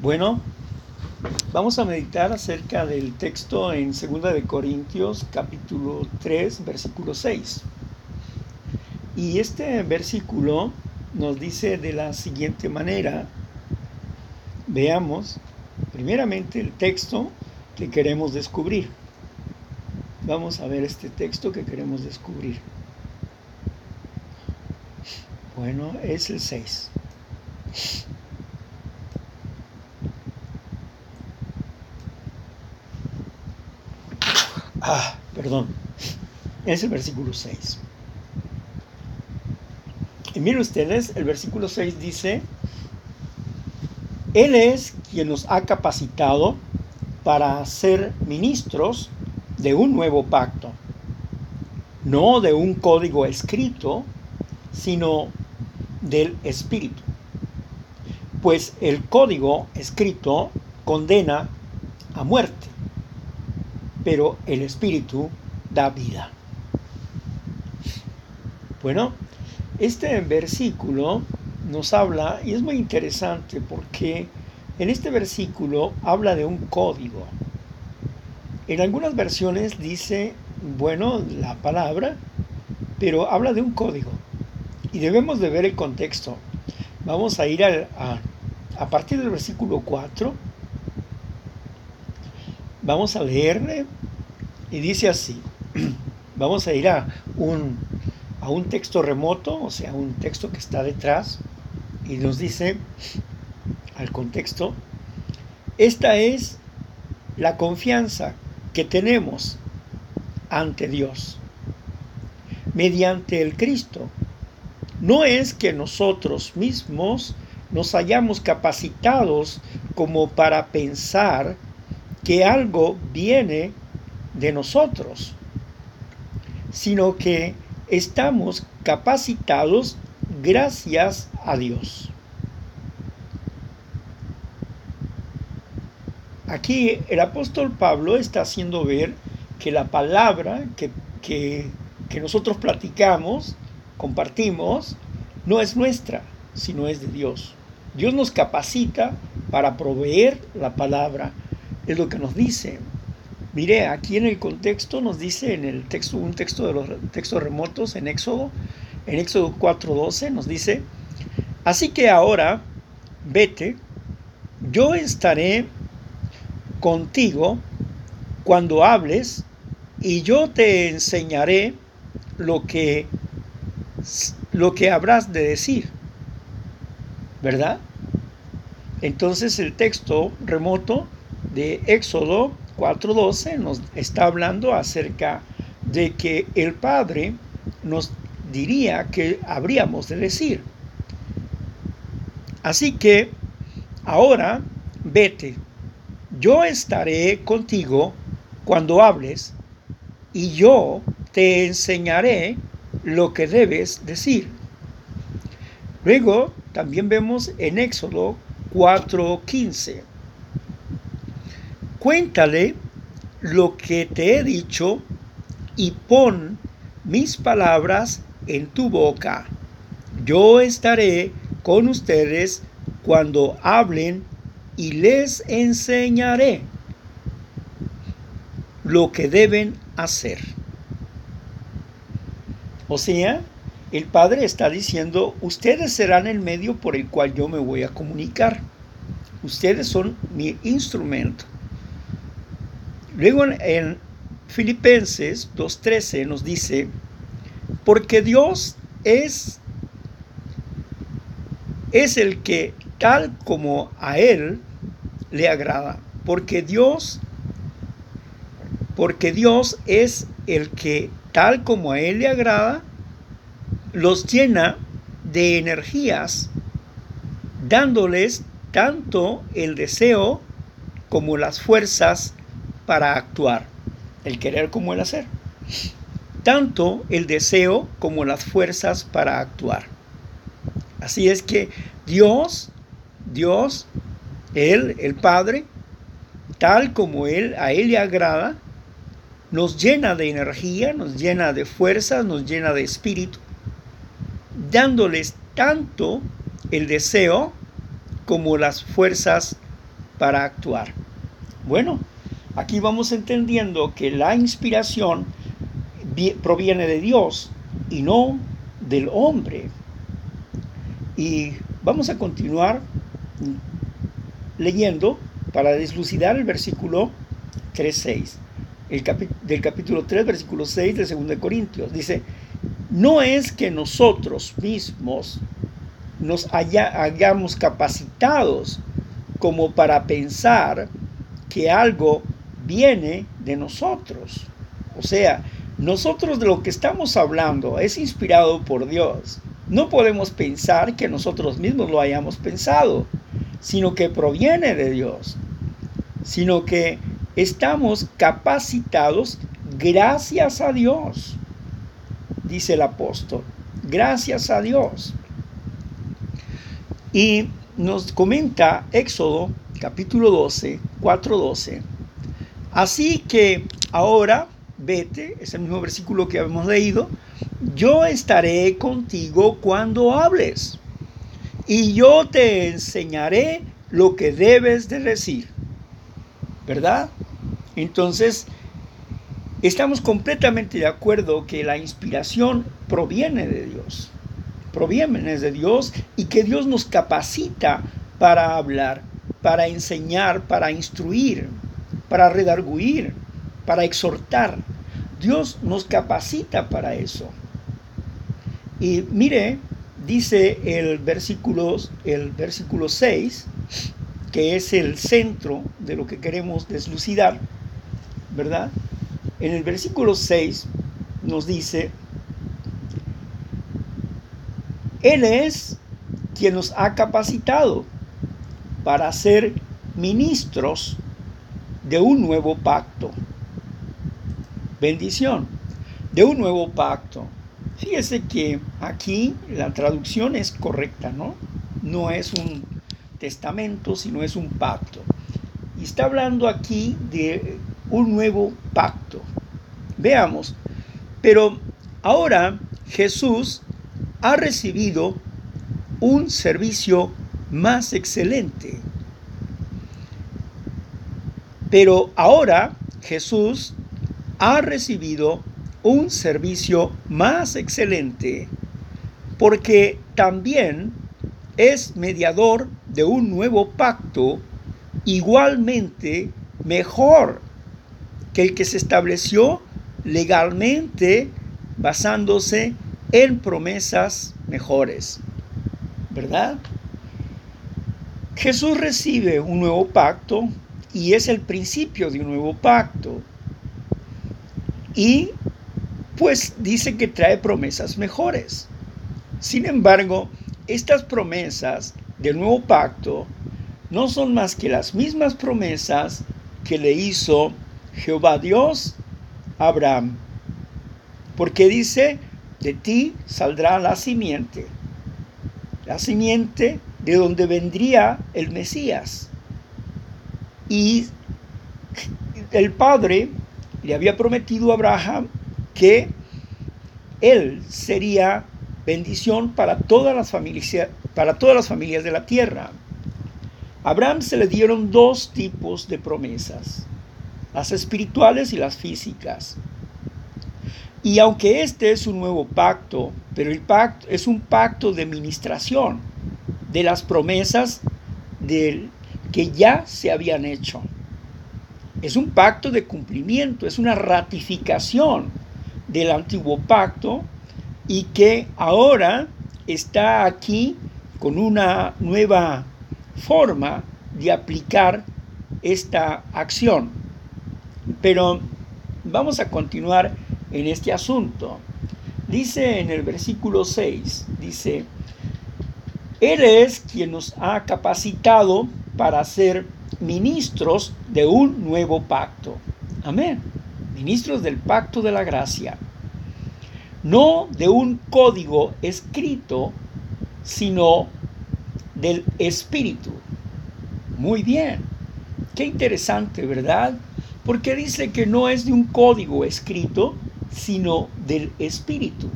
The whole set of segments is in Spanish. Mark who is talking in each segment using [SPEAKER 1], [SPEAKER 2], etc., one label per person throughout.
[SPEAKER 1] Bueno, vamos a meditar acerca del texto en 2 de Corintios capítulo 3, versículo 6. Y este versículo nos dice de la siguiente manera, veamos primeramente el texto que queremos descubrir. Vamos a ver este texto que queremos descubrir. Bueno, es el 6. Ah, perdón. Es el versículo 6. Y miren ustedes, el versículo 6 dice, Él es quien nos ha capacitado para ser ministros de un nuevo pacto, no de un código escrito, sino del Espíritu. Pues el código escrito condena a muerte, pero el Espíritu da vida. Bueno, este versículo nos habla, y es muy interesante porque en este versículo habla de un código. En algunas versiones dice, bueno, la palabra, pero habla de un código. Y debemos de ver el contexto. Vamos a ir a, a, partir del versículo 4. Vamos a leerle y dice así. Vamos a ir a un, a un texto remoto, o sea, un texto que está detrás, y nos dice al contexto, esta es la confianza que tenemos ante Dios mediante el Cristo no es que nosotros mismos nos hayamos capacitados como para pensar que algo viene de nosotros, sino que estamos capacitados gracias a Dios. Aquí el apóstol Pablo está haciendo ver que la palabra que, que, que nosotros platicamos compartimos no es nuestra, sino es de Dios. Dios nos capacita para proveer la palabra, es lo que nos dice. Mire, aquí en el contexto nos dice en el texto, un texto de los textos remotos en Éxodo, en Éxodo 4:12 nos dice, así que ahora vete, yo estaré contigo cuando hables y yo te enseñaré lo que lo que habrás de decir, ¿verdad? Entonces el texto remoto de Éxodo 4.12 nos está hablando acerca de que el Padre nos diría que habríamos de decir. Así que ahora vete, yo estaré contigo cuando hables y yo te enseñaré lo que debes decir. Luego también vemos en Éxodo 4:15. Cuéntale lo que te he dicho y pon mis palabras en tu boca. Yo estaré con ustedes cuando hablen y les enseñaré lo que deben hacer. O sea, el Padre está diciendo, ustedes serán el medio por el cual yo me voy a comunicar. Ustedes son mi instrumento. Luego en Filipenses 2.13 nos dice, porque Dios es, es el que tal como a Él le agrada. Porque Dios, porque Dios es el que tal como a Él le agrada, los llena de energías, dándoles tanto el deseo como las fuerzas para actuar, el querer como el hacer. Tanto el deseo como las fuerzas para actuar. Así es que Dios, Dios, Él, el Padre, tal como Él, a Él le agrada, nos llena de energía, nos llena de fuerzas, nos llena de espíritu, dándoles tanto el deseo como las fuerzas para actuar. Bueno, aquí vamos entendiendo que la inspiración proviene de Dios y no del hombre. Y vamos a continuar leyendo para deslucidar el versículo 3.6, el del capítulo 3, versículo 6 de 2 de Corintios. Dice, no es que nosotros mismos nos hayamos capacitados como para pensar que algo viene de nosotros. O sea, nosotros de lo que estamos hablando es inspirado por Dios. No podemos pensar que nosotros mismos lo hayamos pensado, sino que proviene de Dios, sino que estamos capacitados gracias a Dios, dice el apóstol, gracias a Dios. Y nos comenta Éxodo capítulo 12, 4.12. Así que ahora vete, es el mismo versículo que habíamos leído, yo estaré contigo cuando hables y yo te enseñaré lo que debes de decir. ¿Verdad? Entonces, estamos completamente de acuerdo que la inspiración proviene de Dios, proviene de Dios y que Dios nos capacita para hablar, para enseñar, para instruir, para redarguir, para exhortar. Dios nos capacita para eso. Y mire, dice el versículo, el versículo 6, que es el centro de lo que queremos deslucidar, ¿verdad? En el versículo 6 nos dice, Él es quien nos ha capacitado para ser ministros de un nuevo pacto. Bendición, de un nuevo pacto. Fíjese que aquí la traducción es correcta, ¿no? No es un testamento, sino es un pacto. Y está hablando aquí de un nuevo pacto. Veamos, pero ahora Jesús ha recibido un servicio más excelente. Pero ahora Jesús ha recibido un servicio más excelente porque también es mediador de un nuevo pacto igualmente mejor que el que se estableció legalmente basándose en promesas mejores. ¿Verdad? Jesús recibe un nuevo pacto y es el principio de un nuevo pacto. Y pues dice que trae promesas mejores. Sin embargo, estas promesas del nuevo pacto no son más que las mismas promesas que le hizo Jehová Dios a Abraham. Porque dice, de ti saldrá la simiente, la simiente de donde vendría el Mesías. Y el Padre le había prometido a Abraham que él sería bendición para todas las familias, para todas las familias de la tierra. A Abraham se le dieron dos tipos de promesas, las espirituales y las físicas. Y aunque este es un nuevo pacto, pero el pacto es un pacto de ministración de las promesas del, que ya se habían hecho. Es un pacto de cumplimiento, es una ratificación del antiguo pacto y que ahora está aquí con una nueva forma de aplicar esta acción. Pero vamos a continuar en este asunto. Dice en el versículo 6, dice, Él es quien nos ha capacitado para ser ministros de un nuevo pacto. Amén ministros del pacto de la gracia, no de un código escrito, sino del Espíritu. Muy bien, qué interesante, ¿verdad? Porque dice que no es de un código escrito, sino del Espíritu,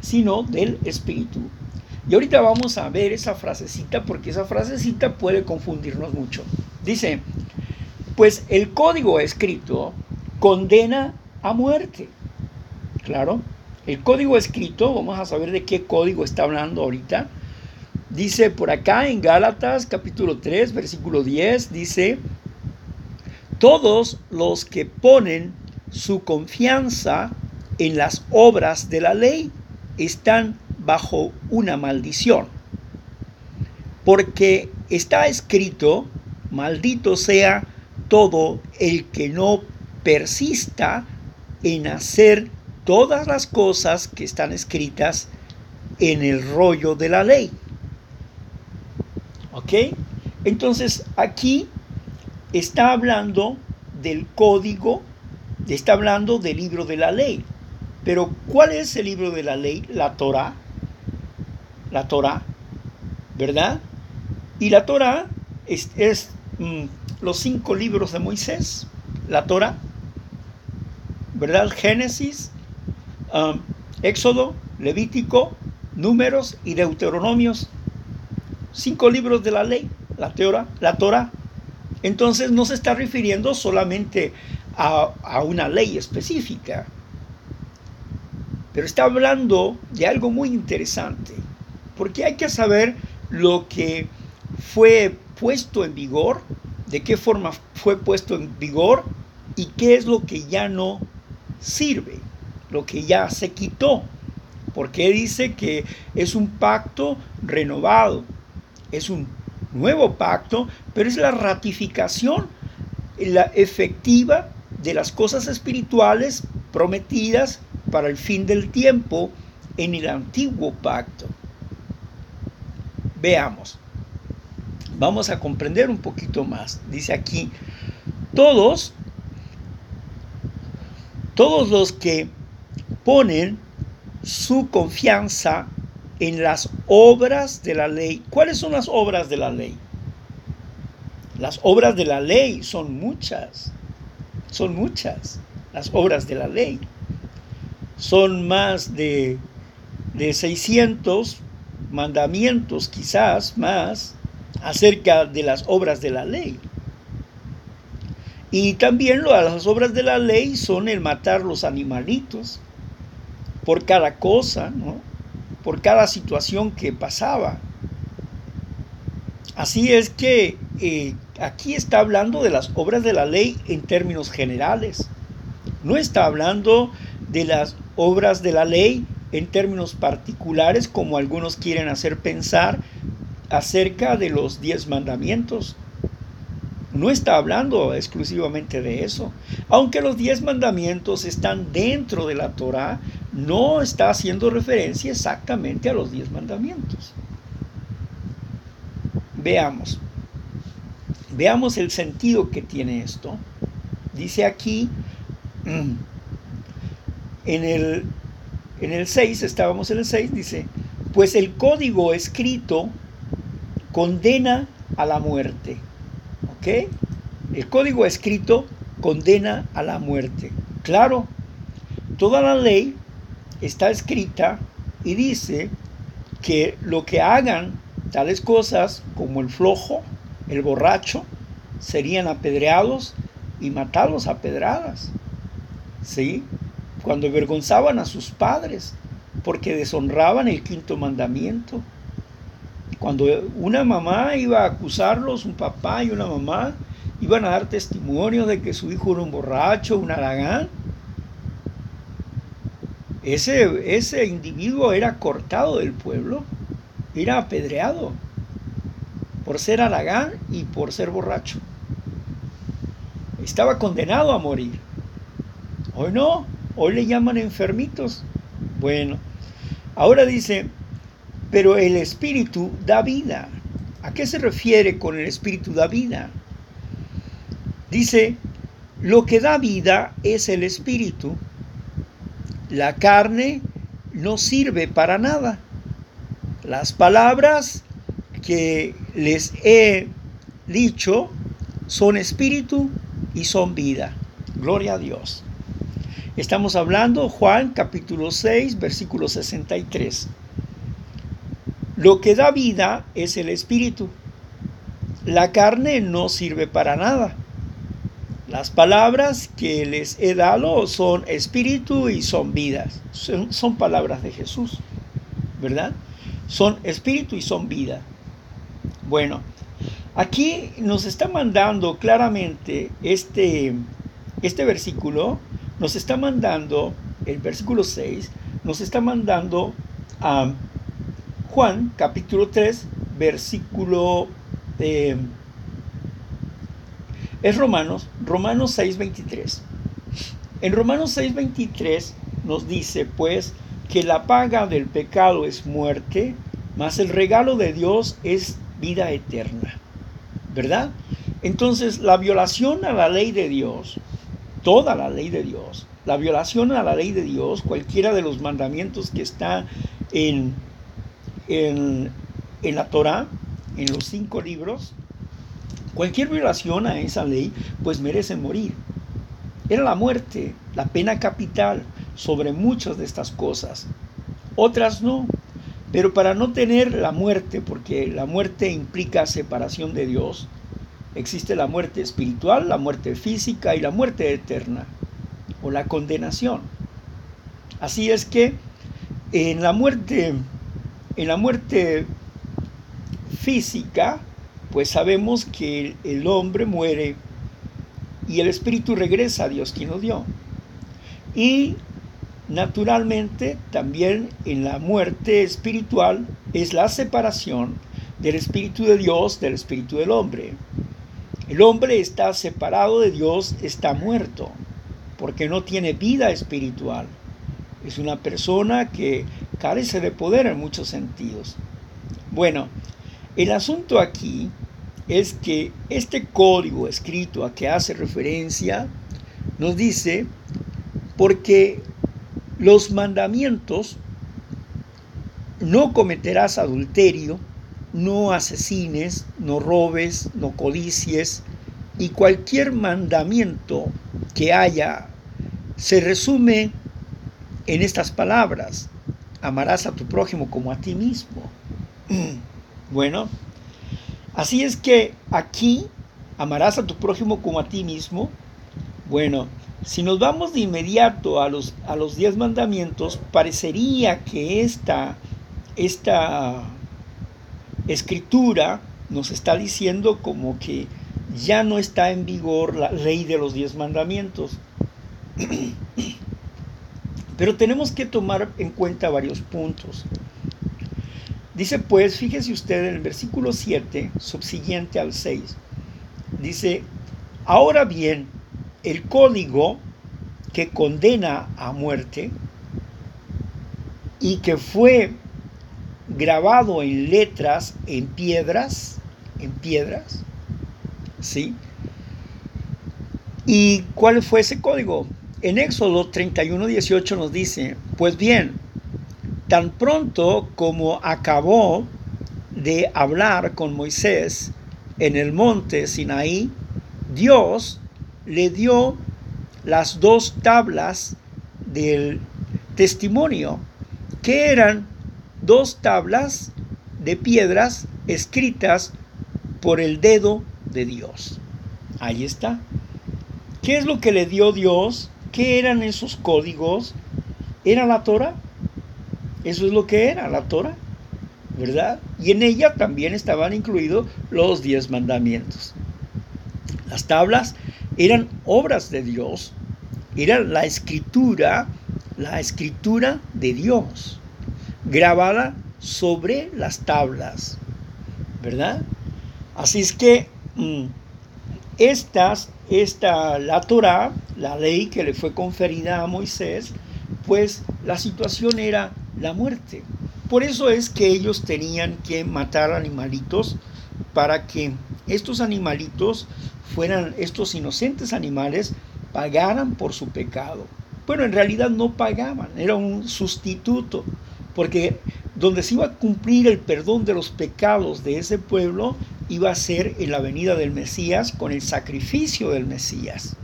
[SPEAKER 1] sino del Espíritu. Y ahorita vamos a ver esa frasecita porque esa frasecita puede confundirnos mucho. Dice, pues el código escrito condena a muerte. Claro, el código escrito, vamos a saber de qué código está hablando ahorita. Dice por acá en Gálatas capítulo 3, versículo 10, dice, todos los que ponen su confianza en las obras de la ley están bajo una maldición. Porque está escrito, maldito sea todo el que no persista en hacer todas las cosas que están escritas en el rollo de la ley. ¿Ok? Entonces aquí está hablando del código, está hablando del libro de la ley. Pero ¿cuál es el libro de la ley? La Torah. La Torah, ¿verdad? Y la Torah es, mm, los cinco libros de Moisés. La Torah, ¿verdad? Génesis, um, Éxodo, Levítico, Números y Deuteronomios. Cinco libros de la ley, la Torah, la Torah. Entonces no se está refiriendo solamente a, a una ley específica, pero está hablando de algo muy interesante, porque hay que saber lo que fue puesto en vigor, de qué forma fue puesto en vigor y qué es lo que ya no sirve, lo que ya se quitó. Porque dice que es un pacto renovado, es un nuevo pacto, pero es la ratificación la efectiva de las cosas espirituales prometidas para el fin del tiempo en el antiguo pacto. Veamos, vamos a comprender un poquito más. Dice aquí, todos, todos los que ponen su confianza en las obras de la ley. ¿Cuáles son las obras de la ley? Las obras de la ley son muchas, son muchas las obras de la ley. Son más de, de 600 mandamientos, quizás más, acerca de las obras de la ley. Y también las obras de la ley son el matar los animalitos por cada cosa, ¿no? por cada situación que pasaba. Así es que eh, aquí está hablando de las obras de la ley en términos generales. No está hablando de las obras de la ley en términos particulares como algunos quieren hacer pensar acerca de los diez mandamientos. No está hablando exclusivamente de eso. Aunque los diez mandamientos están dentro de la Torah, no está haciendo referencia exactamente a los diez mandamientos. Veamos. Veamos el sentido que tiene esto. Dice aquí, en el, en el 6, estábamos en el 6, dice, pues el código escrito condena a la muerte. ¿Ok? El código escrito condena a la muerte. Claro, toda la ley está escrita y dice que lo que hagan tales cosas como el flojo, el borracho, serían apedreados y matados a pedradas. ¿Sí? Cuando avergonzaban a sus padres porque deshonraban el quinto mandamiento. Cuando una mamá iba a acusarlos, un papá y una mamá, iban a dar testimonio de que su hijo era un borracho, un aragán, ese, ese individuo era cortado del pueblo, era apedreado por ser aragán y por ser borracho. Estaba condenado a morir. Hoy no, hoy le llaman enfermitos. Bueno, ahora dice, pero el espíritu da vida. ¿A qué se refiere con el espíritu da vida? Dice, lo que da vida es el espíritu la carne no sirve para nada. Las palabras que les he dicho son espíritu y son vida. Gloria a Dios. Estamos hablando Juan capítulo 6, versículo 63. Lo que da vida es el espíritu. la carne no sirve para nada. Las palabras que les he dado son espíritu y son vidas. Son, palabras de Jesús, ¿verdad? Son espíritu y son vida. Bueno, aquí nos está mandando claramente este, este versículo, nos está mandando, el versículo 6, nos está mandando a Juan capítulo 3, versículo... Eh, es Romanos, Romanos 6:23. En Romanos 6:23 nos dice pues que la paga del pecado es muerte, mas el regalo de Dios es vida eterna. ¿Verdad? Entonces la violación a la ley de Dios, toda la ley de Dios, la violación a la ley de Dios, cualquiera de los mandamientos que está en, en, en la Torah, en los cinco libros, Cualquier violación a esa ley pues merece morir. Era la muerte, la pena capital sobre muchas de estas cosas. Otras no. Pero para no tener la muerte, porque la muerte implica separación de Dios, existe la muerte espiritual, la muerte física y la muerte eterna, o la condenación. Así es que en la muerte, en la muerte física, pues sabemos que el hombre muere y el espíritu regresa a Dios quien lo dio. Y naturalmente también en la muerte espiritual es la separación del espíritu de Dios del espíritu del hombre. El hombre está separado de Dios, está muerto, porque no tiene vida espiritual. Es una persona que carece de poder en muchos sentidos. Bueno, el asunto aquí es que este código escrito a que hace referencia nos dice porque los mandamientos no cometerás adulterio, no asesines, no robes, no codicies y cualquier mandamiento que haya se resume en estas palabras, amarás a tu prójimo como a ti mismo. Bueno, Así es que aquí amarás a tu prójimo como a ti mismo. Bueno, si nos vamos de inmediato a los, a los diez mandamientos, parecería que esta, esta escritura nos está diciendo como que ya no está en vigor la ley de los diez mandamientos. Pero tenemos que tomar en cuenta varios puntos. Dice pues, fíjese usted en el versículo 7, subsiguiente al 6, dice, ahora bien, el código que condena a muerte y que fue grabado en letras, en piedras, en piedras, ¿sí? ¿Y cuál fue ese código? En Éxodo 31, 18 nos dice, pues bien, Tan pronto como acabó de hablar con Moisés en el monte Sinaí, Dios le dio las dos tablas del testimonio, que eran dos tablas de piedras escritas por el dedo de Dios. Ahí está. ¿Qué es lo que le dio Dios? ¿Qué eran esos códigos? ¿Era la Torah? Eso es lo que era la Torah, ¿verdad? Y en ella también estaban incluidos los diez mandamientos. Las tablas eran obras de Dios, era la escritura, la escritura de Dios, grabada sobre las tablas, ¿verdad? Así es que mm, estas, esta, la Torah, la ley que le fue conferida a Moisés, pues la situación era la muerte. Por eso es que ellos tenían que matar animalitos para que estos animalitos fueran, estos inocentes animales, pagaran por su pecado. Bueno, en realidad no pagaban, era un sustituto, porque donde se iba a cumplir el perdón de los pecados de ese pueblo iba a ser en la venida del Mesías con el sacrificio del Mesías.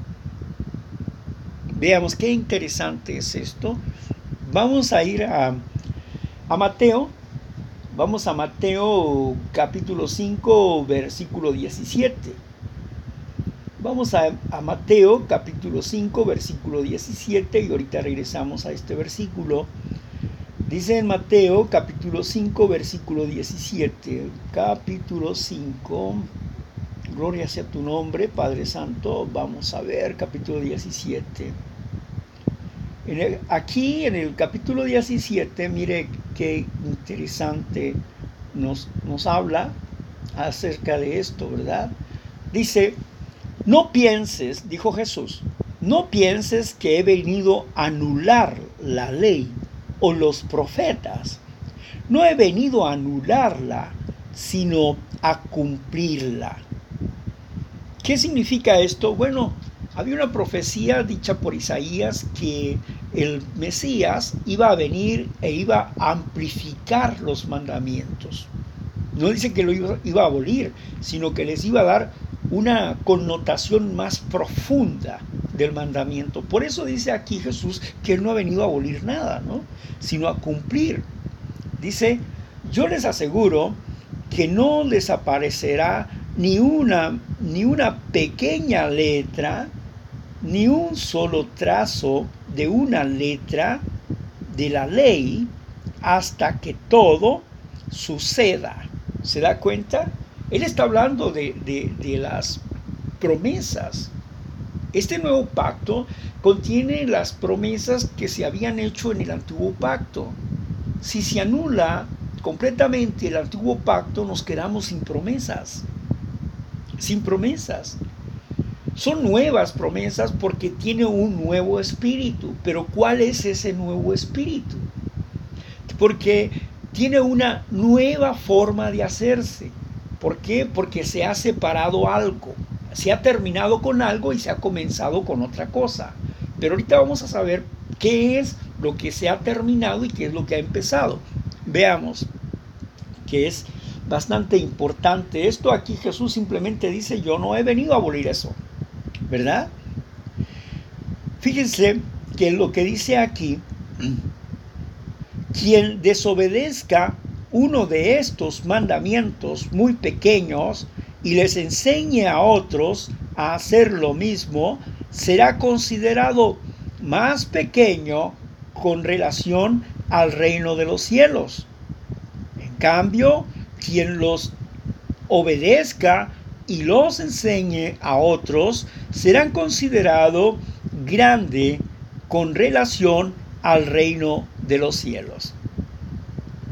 [SPEAKER 1] Veamos qué interesante es esto. Vamos a ir a, Mateo, Vamos a Mateo capítulo 5, versículo 17. Vamos a, a, Mateo capítulo 5, versículo 17 y ahorita regresamos a este versículo. Dice en Mateo capítulo 5, versículo 17. Capítulo 5. Gloria sea tu nombre, Padre Santo. Vamos a ver capítulo 17 aquí en el capítulo 17, mire qué interesante nos, nos habla acerca de esto, ¿verdad? Dice, no pienses, dijo Jesús, no pienses que he venido a anular la ley o los profetas. No he venido a anularla, sino a cumplirla. ¿Qué significa esto? Bueno, había una profecía dicha por Isaías que el Mesías iba a venir e iba a amplificar los mandamientos. No dice que lo iba, a abolir, sino que les iba a dar una connotación más profunda del mandamiento. Por eso dice aquí Jesús que Él no ha venido a abolir nada, ¿no? sino a cumplir. Dice, yo les aseguro que no desaparecerá ni una, ni una pequeña letra ni un solo trazo de una letra de la ley hasta que todo suceda. ¿Se da cuenta? Él está hablando de, de, las promesas. Este nuevo pacto contiene las promesas que se habían hecho en el antiguo pacto. Si se anula completamente el antiguo pacto, nos quedamos sin promesas. Sin promesas. Son nuevas promesas porque tiene un nuevo espíritu. Pero ¿cuál es ese nuevo espíritu? Porque tiene una nueva forma de hacerse. ¿Por qué? Porque se ha separado algo. Se ha terminado con algo y se ha comenzado con otra cosa. Pero ahorita vamos a saber qué es lo que se ha terminado y qué es lo que ha empezado. Veamos, que es bastante importante. Esto aquí Jesús simplemente dice, yo no he venido a abolir eso. ¿verdad? Fíjense que lo que dice aquí, quien desobedezca uno de estos mandamientos muy pequeños y les enseñe a otros a hacer lo mismo, será considerado más pequeño con relación al reino de los cielos. En cambio, quien los obedezca y los enseñe a otros, serán considerados grande con relación al reino de los cielos.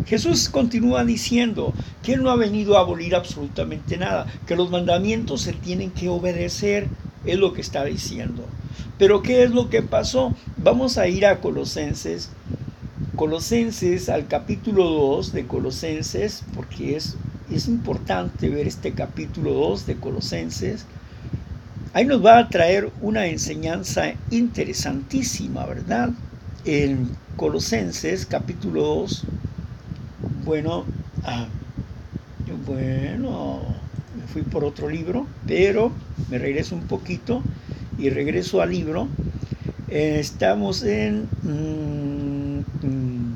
[SPEAKER 1] Jesús continúa diciendo que Él no ha venido a abolir absolutamente nada, que los mandamientos se tienen que obedecer, es lo que está diciendo. Pero ¿qué es lo que pasó? Vamos a ir a Colosenses, Colosenses al capítulo 2 de Colosenses, porque es es importante ver este capítulo 2 de Colosenses. Ahí nos va a traer una enseñanza interesantísima, ¿verdad? En Colosenses capítulo 2, bueno, ah, bueno, me fui por otro libro, pero me regreso un poquito y regreso al libro. estamos en, mm, mm,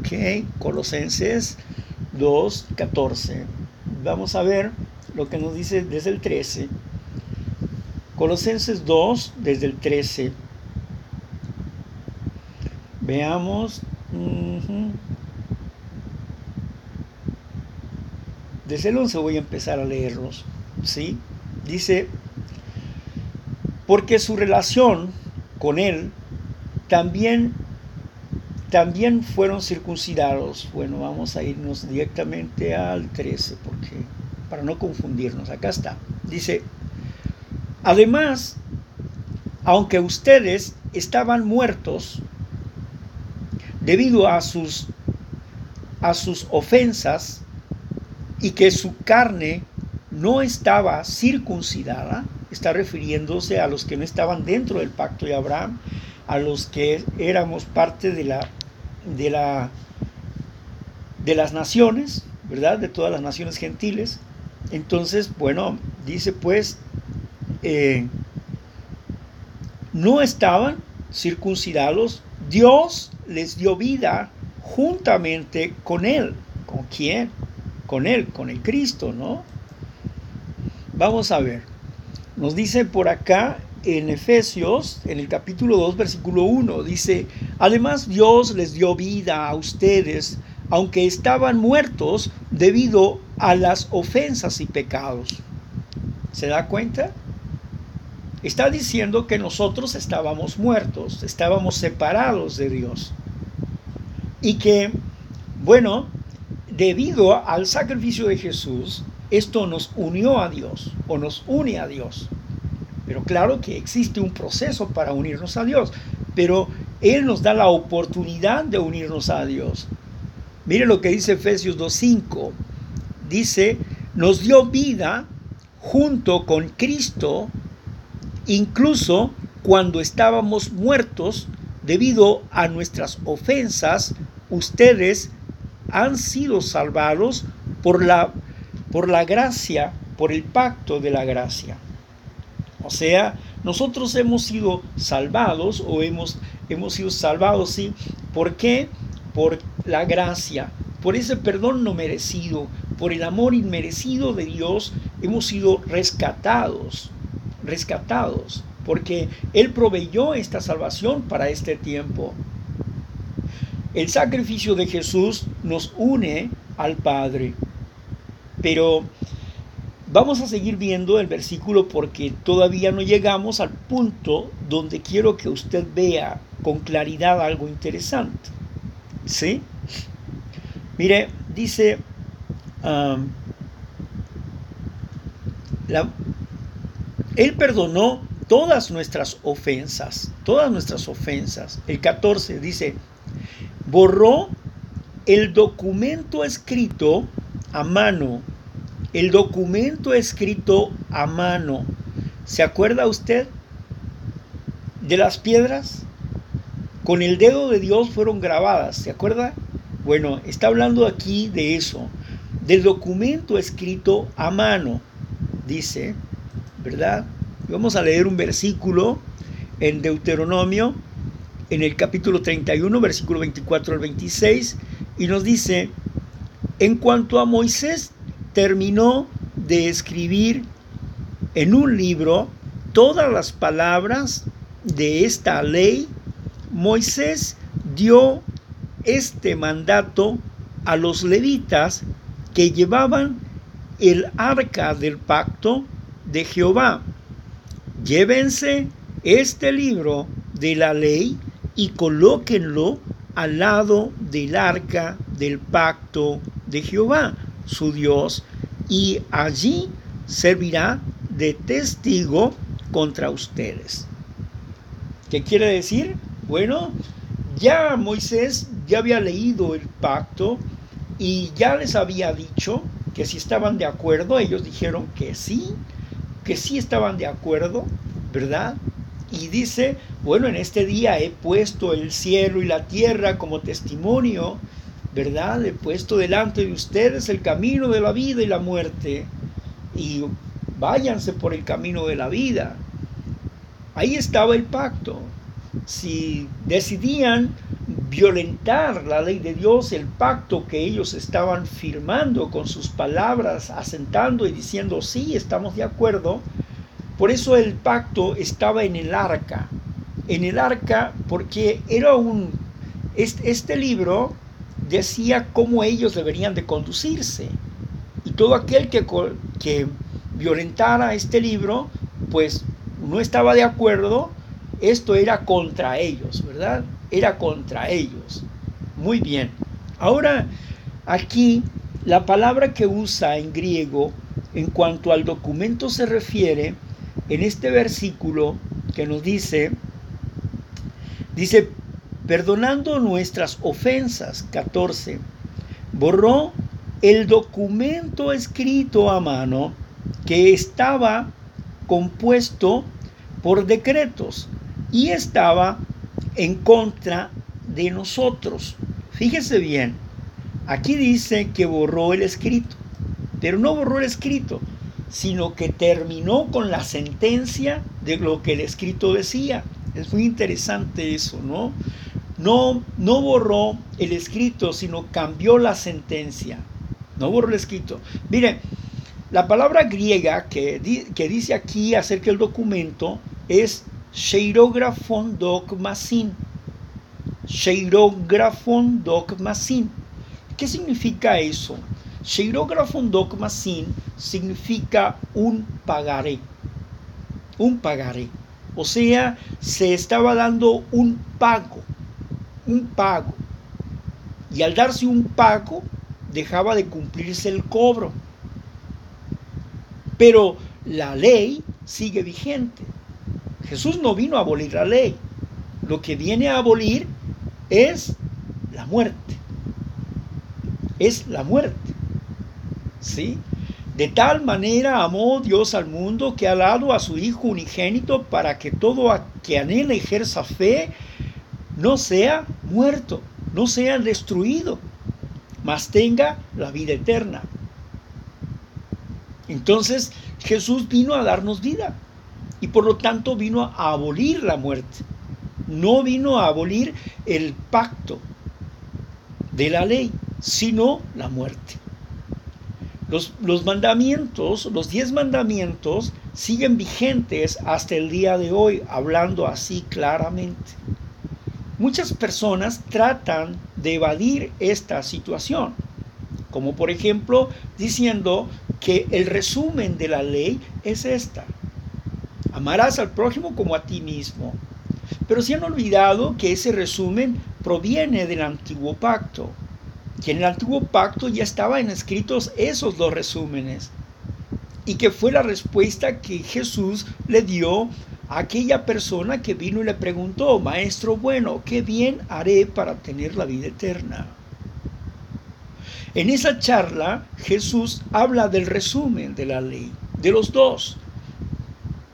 [SPEAKER 1] ok, Colosenses 2, 14. Vamos a ver lo que nos dice desde el 13. Colosenses 2, desde el 13. Veamos. Desde el 11 voy a empezar a leerlos. ¿sí? Dice, porque su relación con él también también fueron circuncidados. Bueno, vamos a irnos directamente al 13, porque para no confundirnos, acá está. Dice, además, aunque ustedes estaban muertos debido a sus a sus ofensas y que su carne no estaba circuncidada, está refiriéndose a los que no estaban dentro del pacto de Abraham, a los que éramos parte de la de, la, de las naciones, ¿verdad? De todas las naciones gentiles. Entonces, bueno, dice pues, eh, no estaban circuncidados, Dios les dio vida juntamente con Él, con quién? Con Él, con el Cristo, ¿no? Vamos a ver. Nos dice por acá en Efesios, en el capítulo 2, versículo 1, dice, además Dios les dio vida a ustedes, aunque estaban muertos debido a las ofensas y pecados. ¿Se da cuenta? Está diciendo que nosotros estábamos muertos, estábamos separados de Dios. Y que, bueno, debido al sacrificio de Jesús, esto nos unió a Dios o nos une a Dios. Pero claro que existe un proceso para unirnos a Dios, pero Él nos da la oportunidad de unirnos a Dios. Mire lo que dice Efesios 2.5. Dice, nos dio vida junto con Cristo incluso cuando estábamos muertos debido a nuestras ofensas, ustedes han sido salvados por la, por la gracia, por el pacto de la gracia. O sea, nosotros hemos sido salvados o hemos, hemos sido salvados, ¿sí? ¿Por qué? Por la gracia, por ese perdón no merecido, por el amor inmerecido de Dios, hemos sido rescatados rescatados, porque Él proveyó esta salvación para este tiempo. El sacrificio de Jesús nos une al Padre, pero vamos a seguir viendo el versículo porque todavía no llegamos al punto donde quiero que usted vea con claridad algo interesante. ¿Sí? Mire, dice, um, él perdonó todas nuestras ofensas, todas nuestras ofensas. El 14 dice, borró el documento escrito a mano, el documento escrito a mano. ¿Se acuerda usted de las piedras? Con el dedo de Dios fueron grabadas, ¿se acuerda? Bueno, está hablando aquí de eso, del documento escrito a mano. Dice, ¿verdad? Vamos a leer un versículo en Deuteronomio, en el capítulo 31, versículo 24 al 26, y nos dice, en cuanto a Moisés terminó de escribir en un libro todas las palabras de esta ley, Moisés dio este mandato a los levitas que llevaban el arca del pacto de Jehová. Llévense este libro de la ley y colóquenlo al lado del arca del pacto de Jehová, su Dios, y allí servirá de testigo contra ustedes. ¿Qué quiere decir? Bueno, ya Moisés ya había leído el pacto y ya les había dicho que si estaban de acuerdo, ellos dijeron que sí, que sí estaban de acuerdo, ¿verdad? Y dice, bueno, en este día he puesto el cielo y la tierra como testimonio, ¿verdad? He puesto delante de ustedes el camino de la vida y la muerte. Y váyanse por el camino de la vida. Ahí estaba el pacto. Si decidían violentar la ley de Dios, el pacto que ellos estaban firmando con sus palabras, asentando y diciendo, sí, estamos de acuerdo. Por eso el pacto estaba en el arca, en el arca porque era un, este, libro decía cómo ellos deberían de conducirse. Y todo aquel que, que violentara este libro, pues no estaba de acuerdo, esto era contra ellos, ¿verdad? era contra ellos. Muy bien. Ahora, aquí la palabra que usa en griego en cuanto al documento se refiere, en este versículo que nos dice, dice, perdonando nuestras ofensas, 14, borró el documento escrito a mano que estaba compuesto por decretos y estaba en contra de nosotros. Fíjese bien, aquí dice que borró el escrito, pero no borró el escrito, sino que terminó con la sentencia de lo que el escrito decía. Es muy interesante eso, ¿no? No, no borró el escrito, sino cambió la sentencia. No borro el escrito. Mire, la palabra griega que, que dice aquí acerca del documento es Sheirografon dogmasin. Sheirografon dogmasin. ¿Qué significa eso? Dogmasin significa un pagaré. Un pagaré. O sea, se estaba dando un pago. Un pago. Y al darse un pago, dejaba de cumplirse el cobro. Pero la ley sigue vigente. Jesús no vino a abolir la ley. Lo que viene a abolir es la muerte. Es la muerte. ¿Sí? De tal manera amó Dios al mundo que ha dado a su Hijo unigénito para que todo a que anhela ejerza fe no sea muerto, no sea destruido, mas tenga la vida eterna. Entonces Jesús vino a darnos vida y por lo tanto vino a abolir la muerte. No vino a abolir el pacto de la ley, sino la muerte. Los, mandamientos, los diez mandamientos, siguen vigentes hasta el día de hoy, hablando así claramente. Muchas personas tratan de evadir esta situación, como por ejemplo diciendo que el resumen de la ley es esta. Amarás al prójimo como a ti mismo. Pero se han olvidado que ese resumen proviene del antiguo pacto. Que en el antiguo pacto ya estaban escritos esos dos resúmenes. Y que fue la respuesta que Jesús le dio aquella persona que vino y le preguntó, Maestro bueno, ¿qué bien haré para tener la vida eterna? En esa charla Jesús habla del resumen de la ley, de los dos.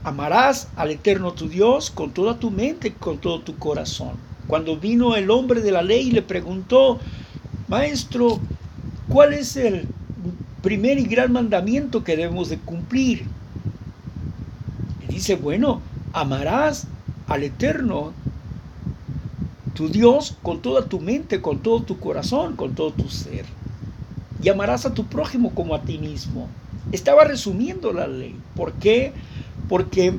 [SPEAKER 1] Amarás al eterno tu Dios con toda tu mente, con todo tu corazón. Cuando vino el hombre de la ley y le preguntó, Maestro, ¿cuál es el primer y gran mandamiento que debemos de cumplir? Y dice, bueno, amarás al Eterno, tu Dios, con toda tu mente, con todo tu corazón, con todo tu ser. Y amarás a tu prójimo como a ti mismo. Estaba resumiendo la ley. ¿Por qué? Porque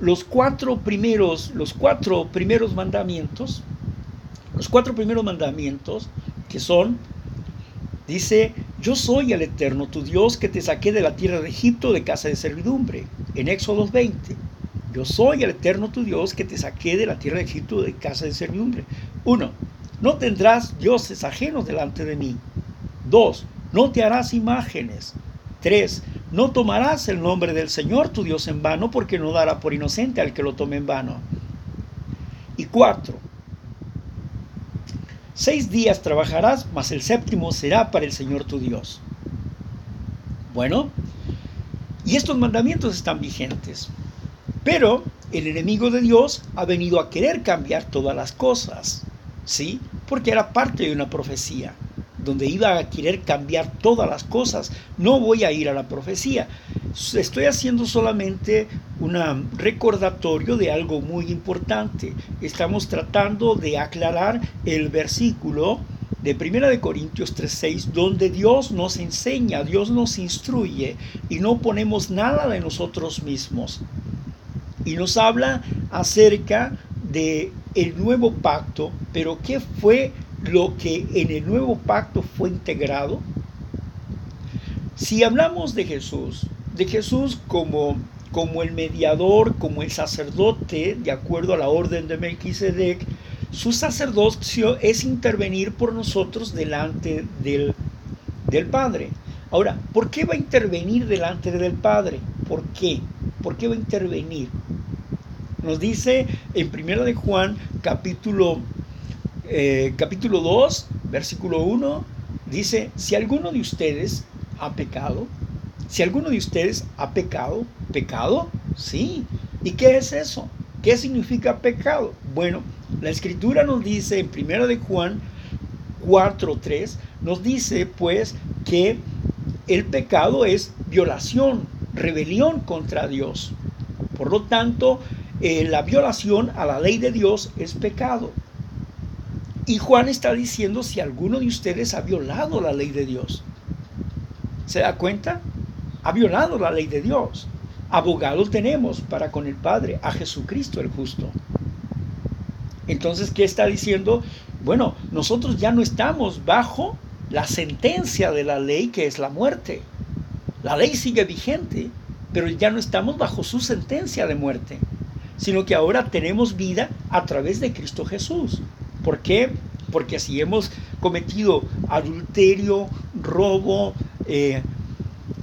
[SPEAKER 1] los cuatro primeros, los cuatro primeros mandamientos, los cuatro primeros mandamientos que son, dice, yo soy el Eterno, tu Dios, que te saqué de la tierra de Egipto de casa de servidumbre, en Éxodo 20. Yo soy el eterno tu Dios que te saqué de la tierra de Egipto de casa de servidumbre. Uno, no tendrás dioses ajenos delante de mí. Dos, no te harás imágenes. Tres, no tomarás el nombre del Señor tu Dios en vano, porque no dará por inocente al que lo tome en vano. Y cuatro, seis días trabajarás, mas el séptimo será para el Señor tu Dios. Bueno, y estos mandamientos están vigentes. Pero el enemigo de Dios ha venido a querer cambiar todas las cosas, ¿sí? Porque era parte de una profecía, donde iba a querer cambiar todas las cosas. No voy a ir a la profecía. Estoy haciendo solamente un recordatorio de algo muy importante. Estamos tratando de aclarar el versículo de 1 de Corintios 3:6 donde Dios nos enseña, Dios nos instruye y no ponemos nada de nosotros mismos y nos habla acerca de el nuevo pacto, pero ¿qué fue lo que en el nuevo pacto fue integrado? Si hablamos de Jesús, de Jesús como como el mediador, como el sacerdote, de acuerdo a la orden de Melquisedec, su sacerdocio es intervenir por nosotros delante del, del Padre. Ahora, ¿por qué va a intervenir delante del Padre? ¿Por qué? ¿Por qué va a intervenir? Nos dice en 1 de Juan capítulo, eh, capítulo 2, versículo 1, dice, si alguno de ustedes ha pecado, si alguno de ustedes ha pecado, pecado, sí. ¿Y qué es eso? ¿Qué significa pecado? Bueno, la escritura nos dice en 1 de Juan 4.3, nos dice pues que el pecado es violación, rebelión contra Dios. Por lo tanto, eh, la violación a la ley de Dios es pecado. Y Juan está diciendo si alguno de ustedes ha violado la ley de Dios. ¿Se da cuenta? Ha violado la ley de Dios. Abogado tenemos para con el Padre, a Jesucristo el justo. Entonces, ¿qué está diciendo? Bueno, nosotros ya no estamos bajo la sentencia de la ley que es la muerte. La ley sigue vigente, pero ya no estamos bajo su sentencia de muerte, sino que ahora tenemos vida a través de Cristo Jesús. ¿Por qué? Porque si hemos cometido adulterio, robo, eh,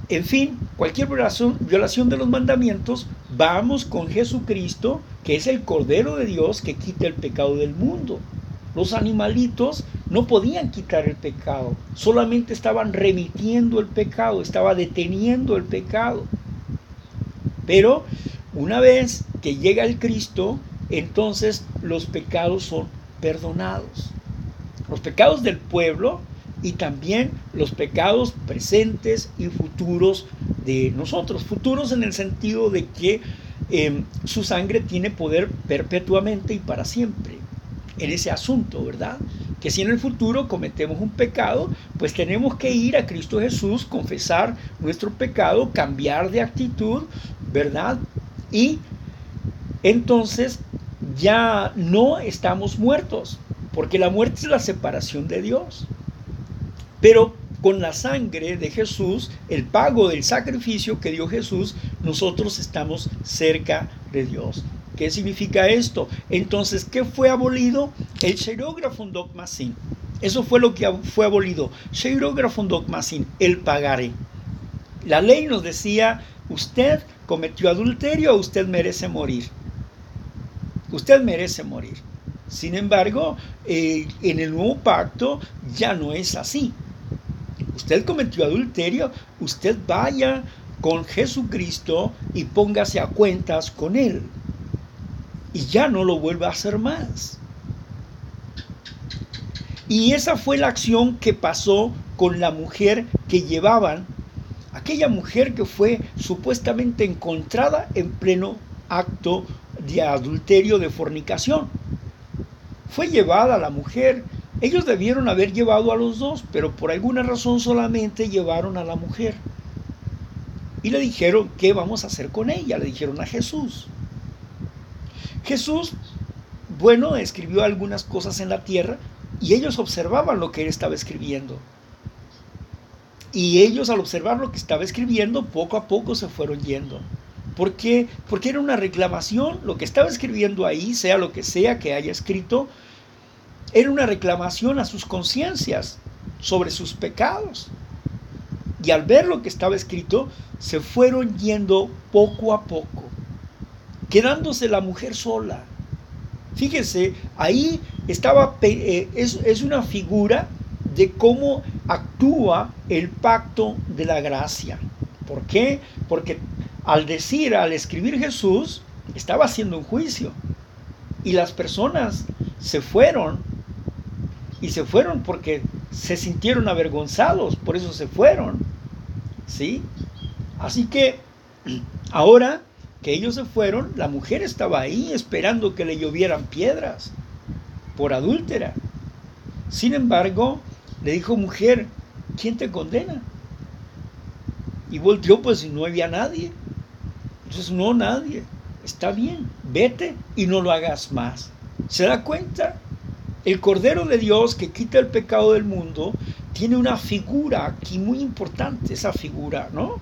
[SPEAKER 1] en fin, cualquier violación, de los mandamientos, vamos con Jesucristo, que es el Cordero de Dios que quita el pecado del mundo. Los animalitos no podían quitar el pecado, solamente estaban remitiendo el pecado, estaba deteniendo el pecado. Pero una vez que llega el Cristo, entonces los pecados son perdonados. Los pecados del pueblo y también los pecados presentes y futuros de nosotros. Futuros en el sentido de que em, su sangre tiene poder perpetuamente y para siempre en ese asunto, ¿verdad? Que si en el futuro cometemos un pecado, pues tenemos que ir a Cristo Jesús, confesar nuestro pecado, cambiar de actitud, ¿verdad? Y entonces ya no estamos muertos, porque la muerte es la separación de Dios. Pero con la sangre de Jesús, el pago del sacrificio que dio Jesús, nosotros estamos cerca de Dios. ¿Qué significa esto? Entonces, ¿qué fue abolido? El Sheirógrafo Dogmasin. Eso fue lo que fue abolido. Sheirógrafo Dogmasin, el pagaré. La ley nos decía, usted cometió adulterio, usted merece morir. Usted merece morir. Sin embargo, eh, en el nuevo pacto ya no es así. Usted cometió adulterio, usted vaya con Jesucristo y póngase a cuentas con Él. Y ya no lo vuelva a hacer más. Y esa fue la acción que pasó con la mujer que llevaban, aquella mujer que fue supuestamente encontrada en pleno acto de adulterio, de fornicación. Fue llevada la mujer. Ellos debieron haber llevado a los dos, pero por alguna razón solamente llevaron a la mujer. Y le dijeron, ¿qué vamos a hacer con ella? Le dijeron a Jesús. Jesús, bueno, escribió algunas cosas en la tierra y ellos observaban lo que él estaba escribiendo. Y ellos al observar lo que estaba escribiendo, poco a poco se fueron yendo. ¿Por qué? Porque era una reclamación. Lo que estaba escribiendo ahí, sea lo que sea que haya escrito, era una reclamación a sus conciencias sobre sus pecados. Y al ver lo que estaba escrito, se fueron yendo poco a poco, quedándose la mujer sola. Fíjese, ahí estaba, eh, es, es una figura de cómo actúa el pacto de la gracia. ¿Por qué? Porque al decir, al escribir Jesús, estaba haciendo un juicio. Y las personas se fueron. Y se fueron porque se sintieron avergonzados, por eso se fueron. ¿Sí? Así que ahora que ellos se fueron, la mujer estaba ahí esperando que le llovieran piedras por adúltera. Sin embargo, le dijo, mujer, ¿quién te condena? Y volteó, pues no había nadie. Entonces, no, nadie. Está bien, vete y no lo hagas más. ¿Se da cuenta? El Cordero de Dios que quita el pecado del mundo tiene una figura aquí muy importante, esa figura, ¿no?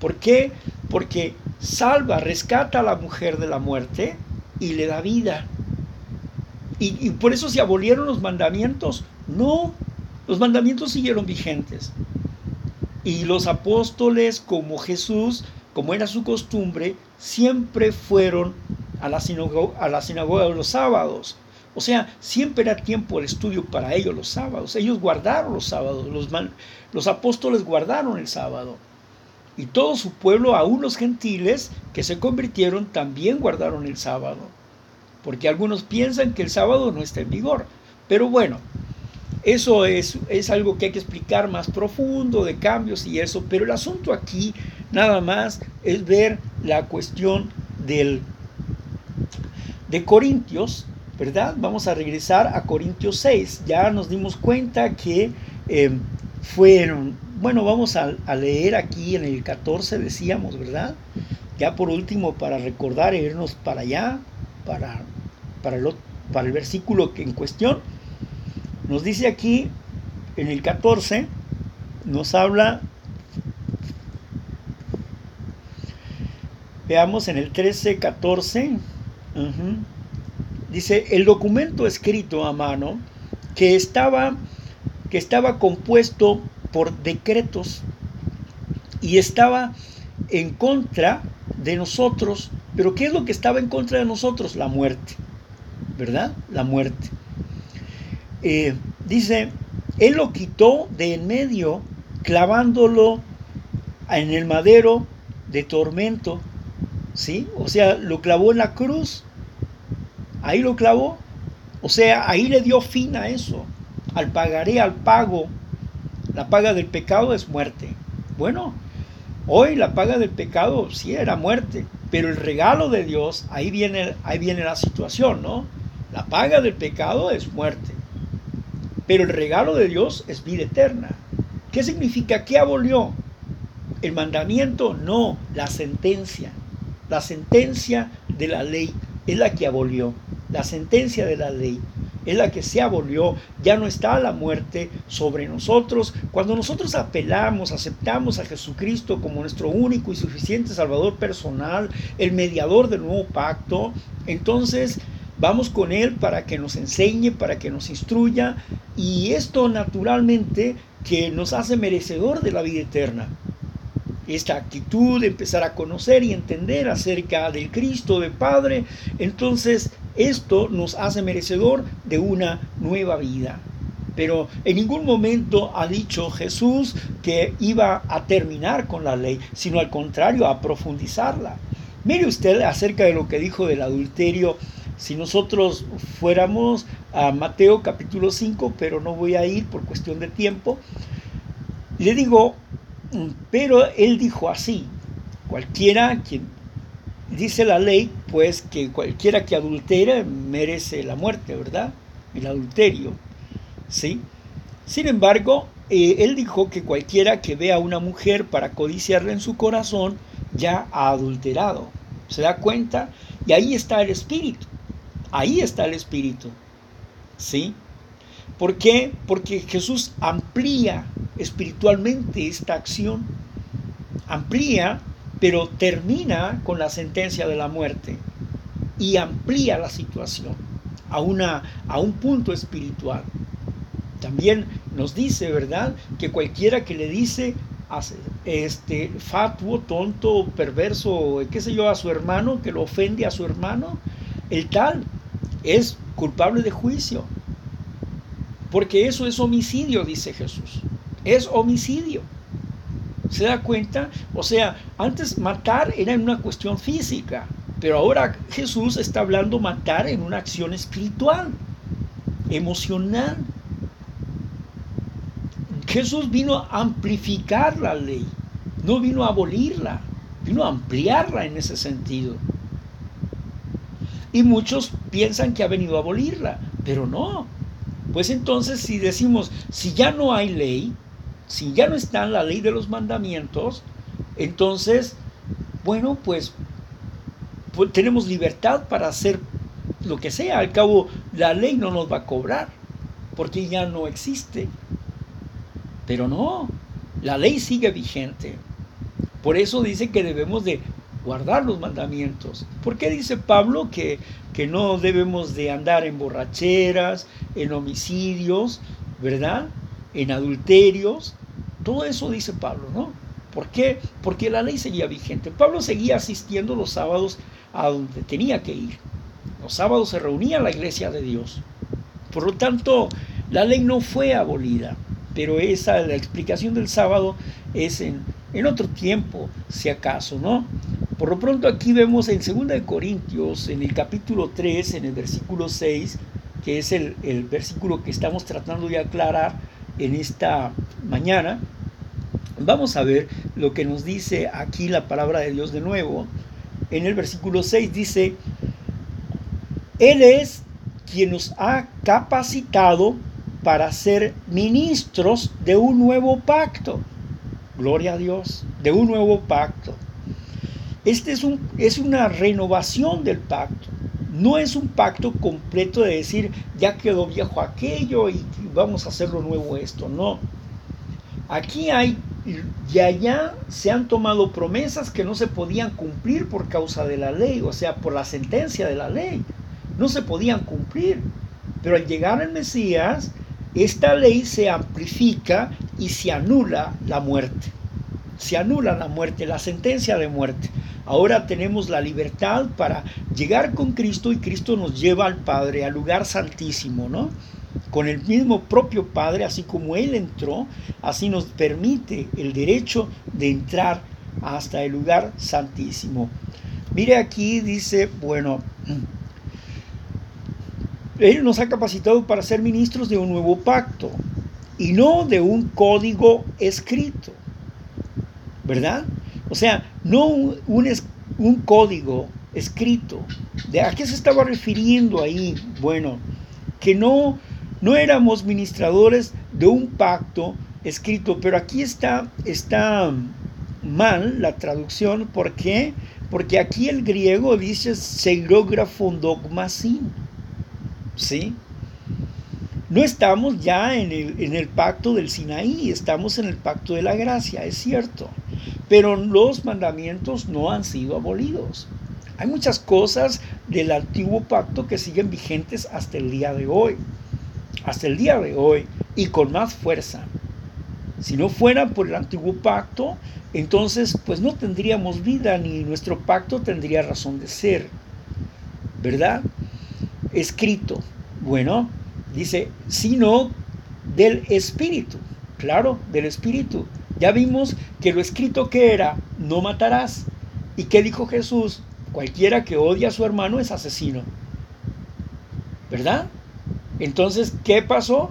[SPEAKER 1] ¿Por qué? Porque salva, rescata a la mujer de la muerte y le da vida. Y, por eso se abolieron los mandamientos. No, los mandamientos siguieron vigentes. Y los apóstoles como Jesús como era su costumbre, siempre fueron a la, sinagoga, a la sinagoga los sábados. O sea, siempre era tiempo de estudio para ellos los sábados. Ellos guardaron los sábados, los, los apóstoles guardaron el sábado. Y todo su pueblo, aún los gentiles que se convirtieron, también guardaron el sábado. Porque algunos piensan que el sábado no está en vigor. Pero bueno, eso es, es algo que hay que explicar más profundo, de cambios y eso. Pero el asunto aquí nada más es ver la cuestión del, de Corintios, ¿verdad? Vamos a regresar a Corintios 6. Ya nos dimos cuenta que eh, fueron bueno, vamos a, leer aquí en el 14, decíamos, ¿verdad? Ya por último, para recordar e irnos para allá, para, para, el, para el versículo en cuestión, nos dice aquí en el 14, nos habla, veamos en el 13, 14, dice, el documento escrito a mano que estaba, que estaba compuesto por decretos y estaba en contra de nosotros. Pero ¿qué es lo que estaba en contra de nosotros? La muerte, ¿verdad? La muerte. Eh, dice, Él lo quitó de en medio, clavándolo en el madero de tormento, ¿sí? O sea, lo clavó en la cruz, ahí lo clavó, o sea, ahí le dio fin a eso, al pagaré, al pago la paga del pecado es muerte. Bueno, hoy la paga del pecado sí era muerte, pero el regalo de Dios, ahí viene, ahí viene la situación, ¿no? La paga del pecado es muerte, pero el regalo de Dios es vida eterna. ¿Qué significa? ¿Qué abolió? El mandamiento, no, la sentencia. La sentencia de la ley es la que abolió. La sentencia de la ley es la que se abolió, ya no está la muerte sobre nosotros. Cuando nosotros apelamos, aceptamos a Jesucristo como nuestro único y suficiente Salvador personal, el mediador del nuevo pacto, entonces vamos con Él para que nos enseñe, para que nos instruya, y esto naturalmente que nos hace merecedor de la vida eterna esta actitud empezar a conocer y entender acerca del Cristo, de Padre, entonces esto nos hace merecedor de una nueva vida. Pero en ningún momento ha dicho Jesús que iba a terminar con la ley, sino al contrario, a profundizarla. Mire usted acerca de lo que dijo del adulterio, si nosotros fuéramos a Mateo capítulo 5, pero no voy a ir por cuestión de tiempo, le digo, pero él dijo así, cualquiera quien dice la ley, pues que cualquiera que adultera merece la muerte, ¿verdad? El adulterio, ¿sí? Sin embargo, eh, él dijo que cualquiera que vea a una mujer para codiciarla en su corazón, ya ha adulterado. ¿Se da cuenta? Y ahí está el espíritu. Ahí está el espíritu. ¿Sí? ¿Por qué? Porque Jesús amplía espiritualmente esta acción. Amplía pero termina con la sentencia de la muerte y amplía la situación a, una, a un punto espiritual. También nos dice, ¿verdad?, que cualquiera que le dice este fatuo, tonto, perverso, qué sé yo, a su hermano, que lo ofende a su hermano, el tal es culpable de juicio. Porque eso es homicidio, dice Jesús. Es homicidio. ¿Se da cuenta? O sea, antes matar era una cuestión física, pero ahora Jesús está hablando matar en una acción espiritual, emocional. Jesús vino a amplificar la ley, no vino a abolirla, vino a ampliarla en ese sentido. Y muchos piensan que ha venido a abolirla, pero no. Pues entonces si decimos, si ya no hay ley, si ya no está la ley de los mandamientos, entonces, bueno, pues, pues, tenemos libertad para hacer lo que sea. Al cabo, la ley no nos va a cobrar, porque ya no existe. Pero no, la ley sigue vigente. Por eso dice que debemos de guardar los mandamientos. ¿Por qué dice Pablo que, no debemos de andar en borracheras, en homicidios, ¿verdad? En adulterios, todo eso dice Pablo, ¿no? ¿Por qué? Porque la ley seguía vigente. Pablo seguía asistiendo los sábados a donde tenía que ir. Los sábados se reunía la iglesia de Dios. Por lo tanto, la ley no fue abolida, pero esa, la explicación del sábado es en otro tiempo, si acaso, ¿no? Por lo pronto aquí vemos en 2 de Corintios, en el capítulo 3, en el versículo 6, que es el, el versículo que estamos tratando de aclarar en esta mañana, vamos a ver lo que nos dice aquí la palabra de Dios de nuevo. En el versículo 6 dice, Él es quien nos ha capacitado para ser ministros de un nuevo pacto. Gloria a Dios, de un nuevo pacto. Este es, un, es una renovación del pacto. No es un pacto completo de decir, ya quedó viejo aquello y vamos a hacerlo nuevo esto. No. Aquí hay, y allá se han tomado promesas que no se podían cumplir por causa de la ley, o sea, por la sentencia de la ley. No se podían cumplir. Pero al llegar el Mesías, esta ley se amplifica y se anula la muerte. Se anula la muerte, la sentencia de muerte. Ahora tenemos la libertad para llegar con Cristo y Cristo nos lleva al Padre, al lugar santísimo, ¿no? Con el mismo propio Padre, así como Él entró, así nos permite el derecho de entrar hasta el lugar santísimo. Mire aquí dice, bueno, él nos ha capacitado para ser ministros de un nuevo pacto y no de un código escrito. ¿Verdad? O sea, no un, un, código escrito. ¿De a qué se estaba refiriendo ahí? Bueno, que no, no éramos ministradores de un pacto escrito, pero aquí está, está mal la traducción. ¿Por qué? Porque aquí el griego dice seilógrafo dogmasin ¿sí? No estamos ya en el, en el pacto del Sinaí, estamos en el pacto de la gracia, es cierto, pero los mandamientos no han sido abolidos. Hay muchas cosas del antiguo pacto que siguen vigentes hasta el día de hoy, hasta el día de hoy, y con más fuerza. Si no fuera por el antiguo pacto, entonces pues no tendríamos vida ni nuestro pacto tendría razón de ser. ¿Verdad? escrito. Bueno, dice, sino del Espíritu. Claro, del Espíritu. Ya vimos que lo escrito que era, no matarás. ¿Y qué dijo Jesús? Cualquiera que odia a su hermano es asesino. ¿Verdad? Entonces, ¿qué pasó?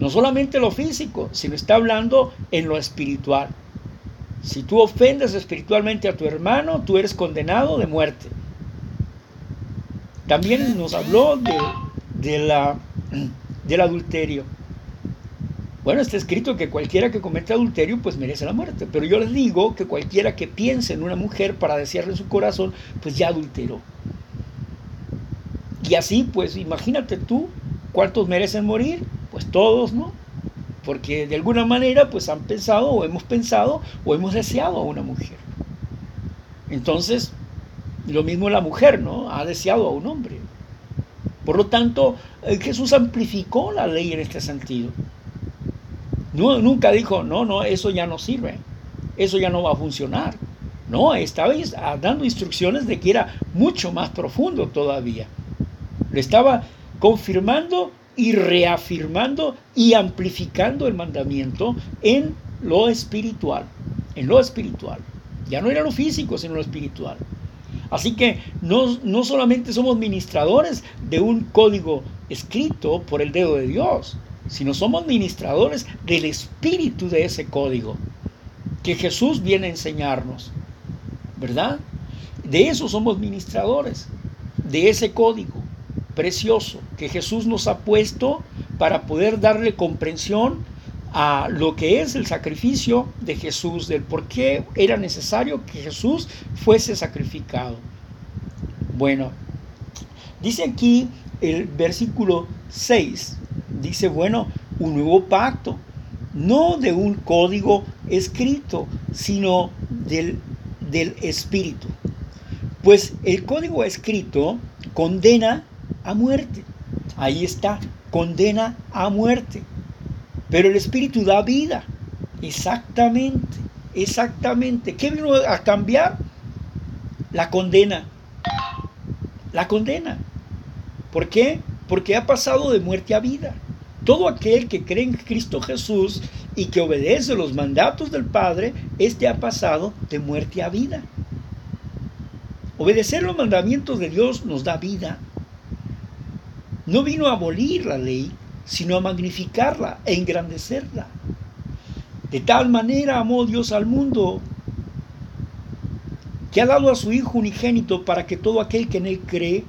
[SPEAKER 1] No solamente lo físico, sino está hablando en lo espiritual. Si tú ofendes espiritualmente a tu hermano, tú eres condenado de muerte. También nos habló de, del adulterio. Bueno, está escrito que cualquiera que comete adulterio pues merece la muerte. Pero yo les digo que cualquiera que piense en una mujer para desearle su corazón, pues ya adulteró. Y así, pues imagínate tú, ¿cuántos merecen morir? Pues todos, ¿no? Porque de alguna manera pues han pensado o hemos pensado o hemos deseado a una mujer. Entonces, lo mismo la mujer, ¿no? Ha deseado a un hombre. Por lo tanto, eh, Jesús amplificó la ley en este sentido. Nunca dijo, no, no, eso ya no sirve, eso ya no va a funcionar. No, estaba dando instrucciones de que era mucho más profundo todavía. Le estaba confirmando y reafirmando y amplificando el mandamiento en lo espiritual, en lo espiritual. Ya no era lo físico, sino lo espiritual. Así que no, no solamente somos ministradores de un código escrito por el dedo de Dios, sino somos ministradores del espíritu de ese código que Jesús viene a enseñarnos. ¿Verdad? De eso somos ministradores, de ese código precioso que Jesús nos ha puesto para poder darle comprensión a lo que es el sacrificio de Jesús, del por qué era necesario que Jesús fuese sacrificado. Bueno, dice aquí el versículo 6, dice, bueno, un nuevo pacto, no de un código escrito, sino del, del Espíritu. Pues el código escrito condena a muerte. Ahí está, condena a muerte. Pero el Espíritu da vida. Exactamente, exactamente. ¿Qué vino a cambiar? La condena. La condena. ¿Por qué? Porque ha pasado de muerte a vida. Todo aquel que cree en Cristo Jesús y que obedece los mandatos del Padre, este ha pasado de muerte a vida. Obedecer los mandamientos de Dios nos da vida. No vino a abolir la ley, sino a magnificarla e engrandecerla. De tal manera amó Dios al mundo que ha dado a su Hijo unigénito para que todo aquel que en él cree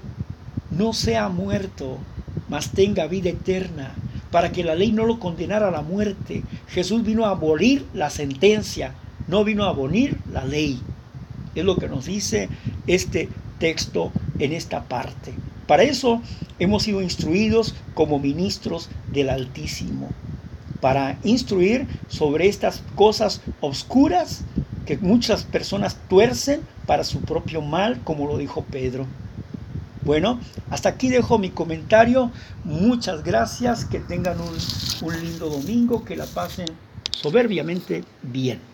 [SPEAKER 1] no sea muerto, mas tenga vida eterna. para que la ley no lo condenara a la muerte. Jesús vino a abolir la sentencia, no vino a abolir la ley. Es lo que nos dice este texto en esta parte. Para eso hemos sido instruidos como ministros del Altísimo, para instruir sobre estas cosas oscuras que muchas personas tuercen para su propio mal, como lo dijo Pedro. Bueno, hasta aquí dejo mi comentario. Muchas gracias, que tengan un, lindo domingo, que la pasen soberbiamente bien.